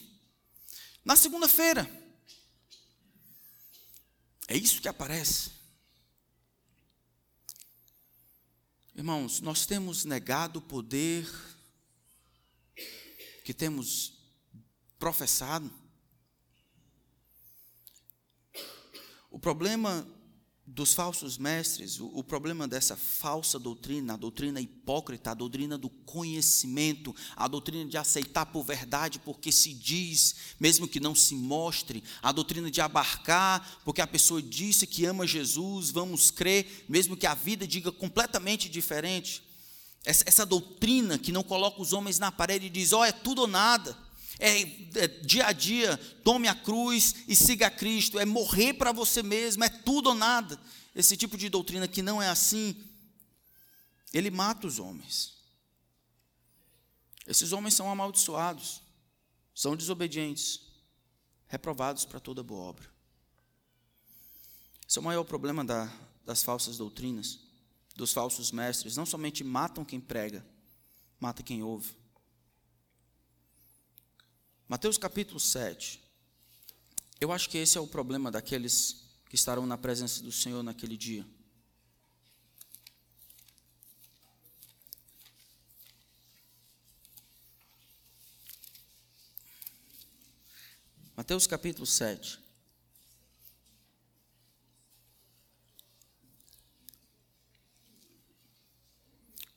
Na segunda-feira. É isso que aparece. Irmãos, nós temos negado o poder que temos professado. O problema dos falsos mestres, o, o, problema dessa falsa doutrina, a doutrina hipócrita, a doutrina do conhecimento, a doutrina de aceitar por verdade porque se diz, mesmo que não se mostre, a doutrina de abarcar porque a pessoa disse que ama Jesus, vamos crer, mesmo que a vida diga completamente diferente. Essa, essa doutrina que não coloca os homens na parede e diz: ó, oh, é tudo ou nada é, é, dia a dia, tome a cruz e siga a Cristo, é morrer para você mesmo, é tudo ou nada. Esse tipo de doutrina que não é assim, ele mata os homens. Esses homens são amaldiçoados, são desobedientes, reprovados para toda boa obra. Esse é o maior problema da, das falsas doutrinas, dos falsos mestres. Não somente matam quem prega, mata quem ouve. Mateus capítulo 7. Eu acho que esse é o problema daqueles que estarão na presença do Senhor naquele dia. Mateus capítulo 7.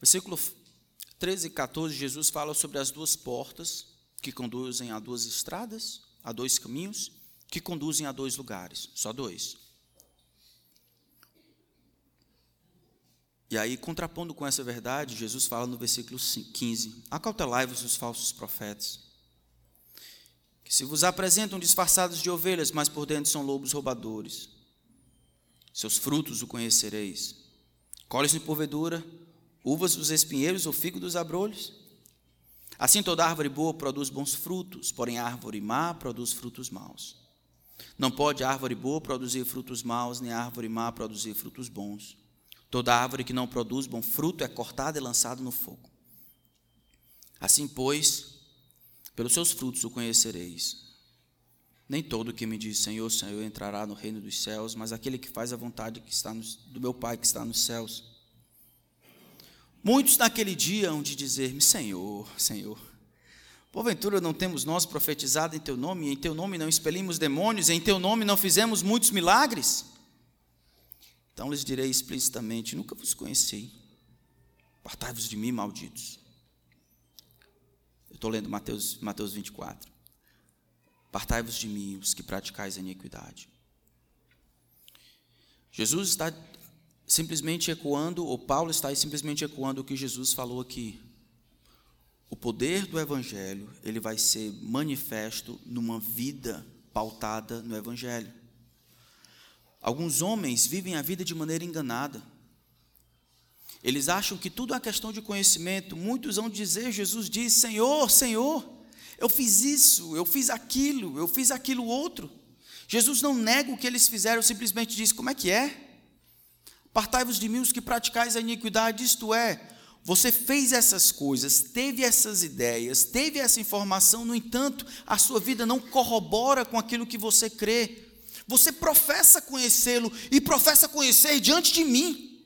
Versículo 13 e 14, Jesus fala sobre as duas portas que conduzem a duas estradas, a dois caminhos, que conduzem a dois lugares, só dois. E aí, contrapondo com essa verdade, Jesus fala no versículo 15: Acautelai-vos os falsos profetas, que se vos apresentam disfarçados de ovelhas, mas por dentro são lobos roubadores. Seus frutos o conhecereis. Colhe-se porventura uvas dos espinheiros ou figo dos abrolhos? Assim toda árvore boa produz bons frutos, porém árvore má produz frutos maus. Não pode árvore boa produzir frutos maus, nem árvore má produzir frutos bons. Toda árvore que não produz bom fruto é cortada e lançada no fogo. Assim, pois, pelos seus frutos o conhecereis. Nem todo que me diz Senhor, Senhor entrará no reino dos céus, mas aquele que faz a vontade que está no, do meu Pai que está nos céus. Muitos naquele dia hão de dizer-me: Senhor, Senhor, porventura não temos nós profetizado em Teu nome, em Teu nome não expelimos demônios, em Teu nome não fizemos muitos milagres? Então lhes direi explicitamente: Nunca vos conheci. Apartai-vos de mim, malditos. Eu estou lendo Mateus, Mateus 24. Apartai-vos de mim, os que praticais a iniquidade. Jesus está simplesmente ecoando, ou Paulo está simplesmente ecoando o que Jesus falou aqui. O poder do evangelho, ele vai ser manifesto numa vida pautada no evangelho. Alguns homens vivem a vida de maneira enganada. Eles acham que tudo é questão de conhecimento. Muitos vão dizer, Jesus diz: Senhor, Senhor, eu fiz isso, eu fiz aquilo, eu fiz aquilo outro. Jesus não nega o que eles fizeram, simplesmente diz: Como é que é? Partai-vos de mim os que praticais a iniquidade, isto é, você fez essas coisas, teve essas ideias, teve essa informação, no entanto, a sua vida não corrobora com aquilo que você crê. Você professa conhecê-lo e professa conhecer diante de mim.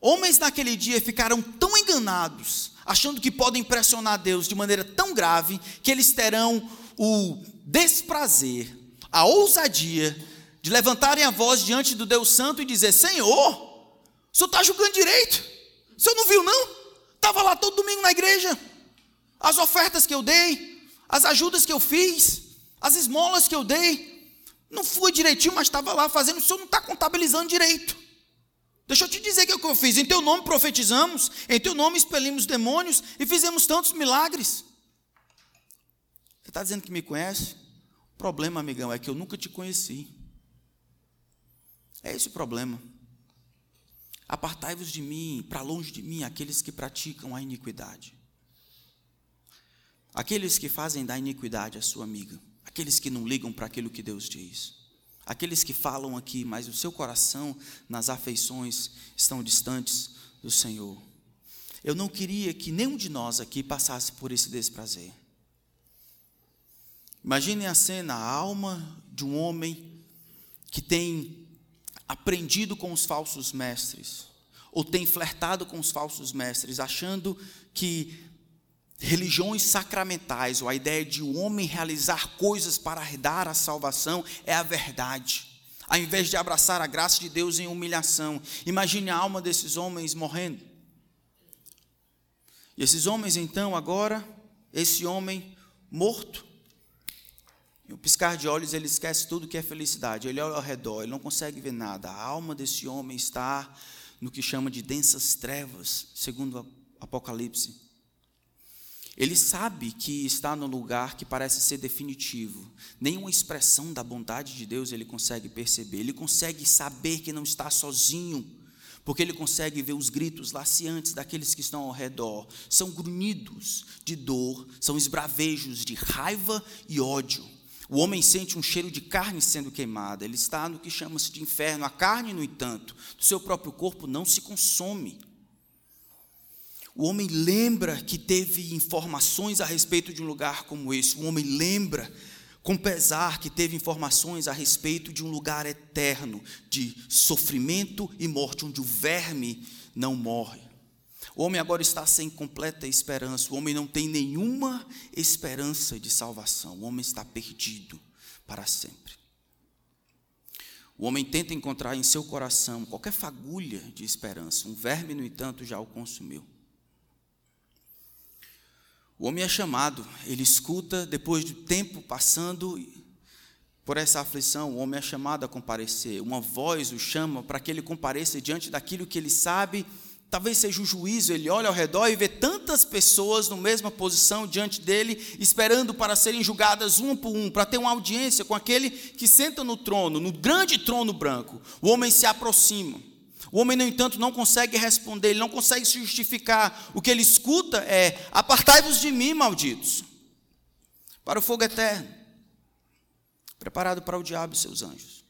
Homens naquele dia ficaram tão enganados, achando que podem impressionar Deus de maneira tão grave, que eles terão o desprazer, a ousadia de levantarem a voz diante do Deus Santo e dizer: Senhor, o senhor está julgando direito? O senhor não viu, não? Estava lá todo domingo na igreja. As ofertas que eu dei, as ajudas que eu fiz, as esmolas que eu dei. Não foi direitinho, mas estava lá fazendo. O senhor não está contabilizando direito. Deixa eu te dizer o que, é que eu fiz. Em teu nome profetizamos, em teu nome expelimos demônios e fizemos tantos milagres. Você está dizendo que me conhece? O problema, amigão, é que eu nunca te conheci. É esse o problema. Apartai-vos de mim, para longe de mim, aqueles que praticam a iniquidade. Aqueles que fazem da iniquidade a sua amiga. Aqueles que não ligam para aquilo que Deus diz. Aqueles que falam aqui, mas o seu coração nas afeições estão distantes do Senhor. Eu não queria que nenhum de nós aqui passasse por esse desprazer. Imaginem a cena, a alma de um homem que tem aprendido com os falsos mestres, ou tem flertado com os falsos mestres, achando que religiões sacramentais, ou a ideia de o homem realizar coisas para herdar a salvação, é a verdade. Ao invés de abraçar a graça de Deus em humilhação, imagine a alma desses homens morrendo. E esses homens, então, agora, esse homem morto, em um piscar de olhos, ele esquece tudo que é felicidade. Ele olha ao redor, ele não consegue ver nada. A alma desse homem está no que chama de densas trevas, segundo o Apocalipse. Ele sabe que está no lugar que parece ser definitivo. Nenhuma expressão da bondade de Deus ele consegue perceber. Ele consegue saber que não está sozinho, porque ele consegue ver os gritos laciantes daqueles que estão ao redor. São grunhidos de dor, são esbravejos de raiva e ódio. O homem sente um cheiro de carne sendo queimada. Ele está no que chama-se de inferno. A carne, no entanto, do seu próprio corpo não se consome. O homem lembra que teve informações a respeito de um lugar como esse. O homem lembra, com pesar, que teve informações a respeito de um lugar eterno, de sofrimento e morte, onde o verme não morre. O homem agora está sem completa esperança. O homem não tem nenhuma esperança de salvação. O homem está perdido para sempre. O homem tenta encontrar em seu coração qualquer fagulha de esperança. Um verme, no entanto, já o consumiu. O homem é chamado, ele escuta, depois do tempo passando por essa aflição, o homem é chamado a comparecer. Uma voz o chama para que ele compareça diante daquilo que ele sabe, talvez seja o juízo. Ele olha ao redor e vê tantas pessoas na mesma posição diante dele, esperando para serem julgadas um por um, para ter uma audiência com aquele que senta no trono, no grande trono branco. O homem se aproxima. O homem, no entanto, não consegue responder, ele não consegue se justificar. O que ele escuta é: Apartai-vos de mim, malditos, para o fogo eterno, preparado para o diabo e seus anjos.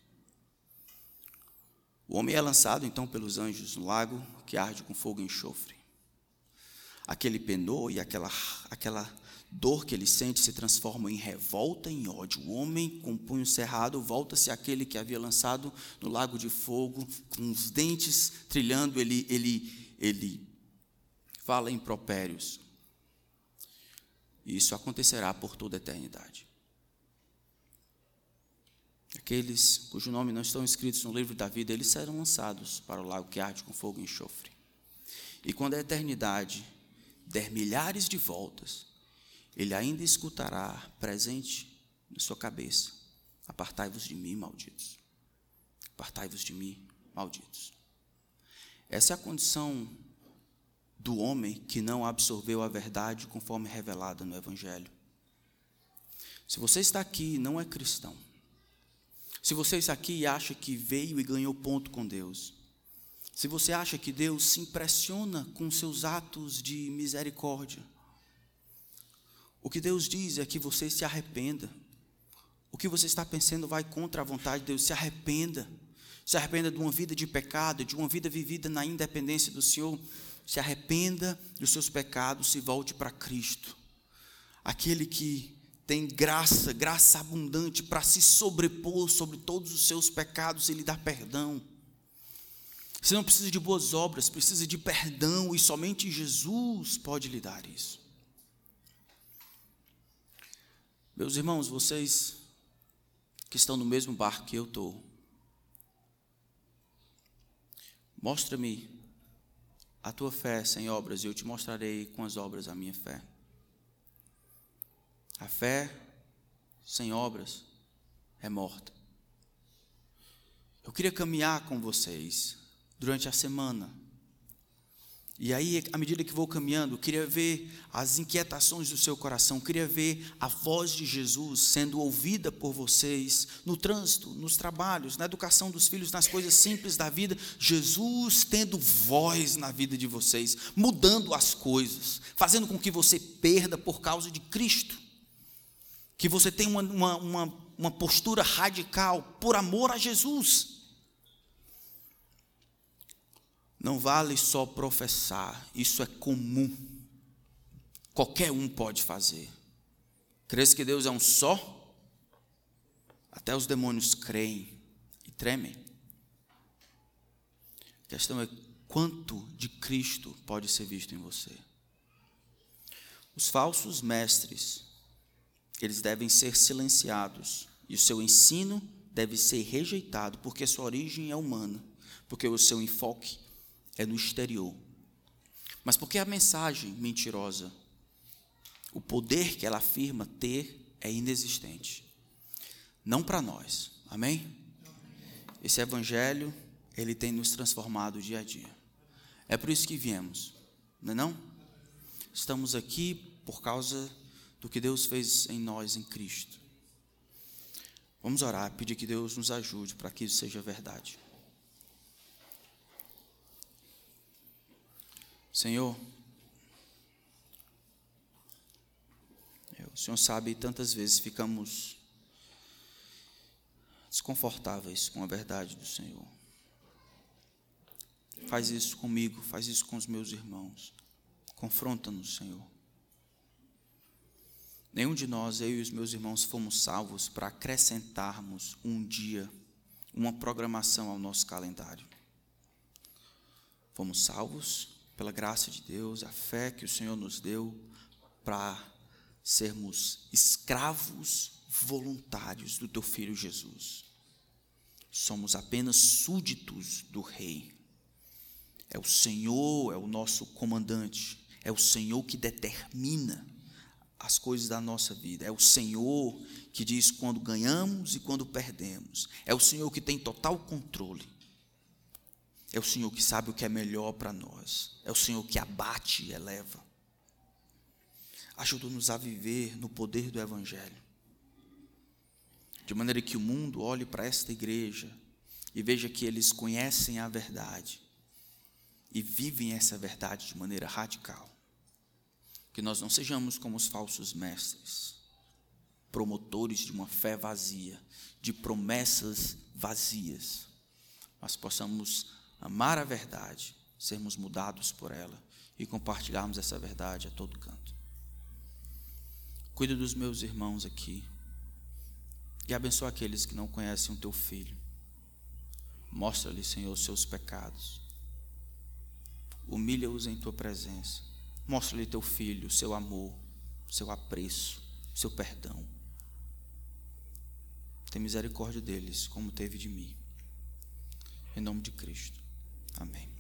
O homem é lançado então pelos anjos no lago que arde com fogo e enxofre. Aquele penor e aquela, aquela dor que ele sente se transforma em revolta, em ódio. O homem com o punho cerrado volta-se àquele que havia lançado no lago de fogo, com os dentes trilhando, ele, ele, ele fala em propérios. E isso acontecerá por toda a eternidade. Aqueles cujo nome não estão escritos no livro da vida, eles serão lançados para o lago que arde com fogo e enxofre. E quando a eternidade der milhares de voltas, ele ainda escutará presente na sua cabeça: Apartai-vos de mim, malditos. Apartai-vos de mim, malditos. Essa é a condição do homem que não absorveu a verdade conforme revelada no Evangelho. Se você está aqui e não é cristão, se você está aqui e acha que veio e ganhou ponto com Deus, se você acha que Deus se impressiona com seus atos de misericórdia, o que Deus diz é que você se arrependa. O que você está pensando vai contra a vontade de Deus. Se arrependa. Se arrependa de uma vida de pecado, de uma vida vivida na independência do Senhor. Se arrependa dos seus pecados, se volte para Cristo. Aquele que tem graça, graça abundante para se sobrepor sobre todos os seus pecados e lhe dar perdão. Você não precisa de boas obras, precisa de perdão e somente Jesus pode lhe dar isso. Meus irmãos, vocês que estão no mesmo barco que eu estou, mostra-me a tua fé sem obras e eu te mostrarei com as obras a minha fé. A fé sem obras é morta. Eu queria caminhar com vocês durante a semana. E aí, à medida que vou caminhando, eu queria ver as inquietações do seu coração, queria ver a voz de Jesus sendo ouvida por vocês no trânsito, nos trabalhos, na educação dos filhos, nas coisas simples da vida. Jesus tendo voz na vida de vocês, mudando as coisas, fazendo com que você perda por causa de Cristo, que você tenha uma, uma, uma, uma postura radical por amor a Jesus. Não vale só professar, isso é comum. Qualquer um pode fazer. Crês que Deus é um só? Até os demônios creem e tremem. A questão é quanto de Cristo pode ser visto em você. Os falsos mestres, eles devem ser silenciados e o seu ensino deve ser rejeitado, porque sua origem é humana, porque o seu enfoque é no exterior. Mas porque a mensagem mentirosa, o poder que ela afirma ter é inexistente. Não para nós. Amém? Esse evangelho, ele tem nos transformado dia a dia. É por isso que viemos. Não é não? Estamos aqui por causa do que Deus fez em nós em Cristo. Vamos orar, pedir que Deus nos ajude para que isso seja verdade. Senhor, o Senhor sabe, tantas vezes ficamos desconfortáveis com a verdade do Senhor. Faz isso comigo, faz isso com os meus irmãos. Confronta-nos, Senhor. Nenhum de nós, eu e os meus irmãos, fomos salvos para acrescentarmos um dia, uma programação ao nosso calendário. Fomos salvos pela graça de Deus, a fé que o Senhor nos deu para sermos escravos voluntários do teu filho Jesus. Somos apenas súditos do rei. É o Senhor, é o nosso comandante, é o Senhor que determina as coisas da nossa vida. É o Senhor que diz quando ganhamos e quando perdemos. É o Senhor que tem total controle. É o Senhor que sabe o que é melhor para nós. É o Senhor que abate e eleva. Ajuda-nos a viver no poder do Evangelho. De maneira que o mundo olhe para esta igreja e veja que eles conhecem a verdade e vivem essa verdade de maneira radical. Que nós não sejamos como os falsos mestres, promotores de uma fé vazia, de promessas vazias, mas possamos amar a verdade, sermos mudados por ela e compartilharmos essa verdade a todo canto. Cuida dos meus irmãos aqui e abençoa aqueles que não conhecem o teu filho. Mostra-lhe, Senhor, os seus pecados. Humilha-os em tua presença. Mostra-lhe teu filho, seu amor, seu apreço, seu perdão. Tem misericórdia deles, como teve de mim. Em nome de Cristo. Amém.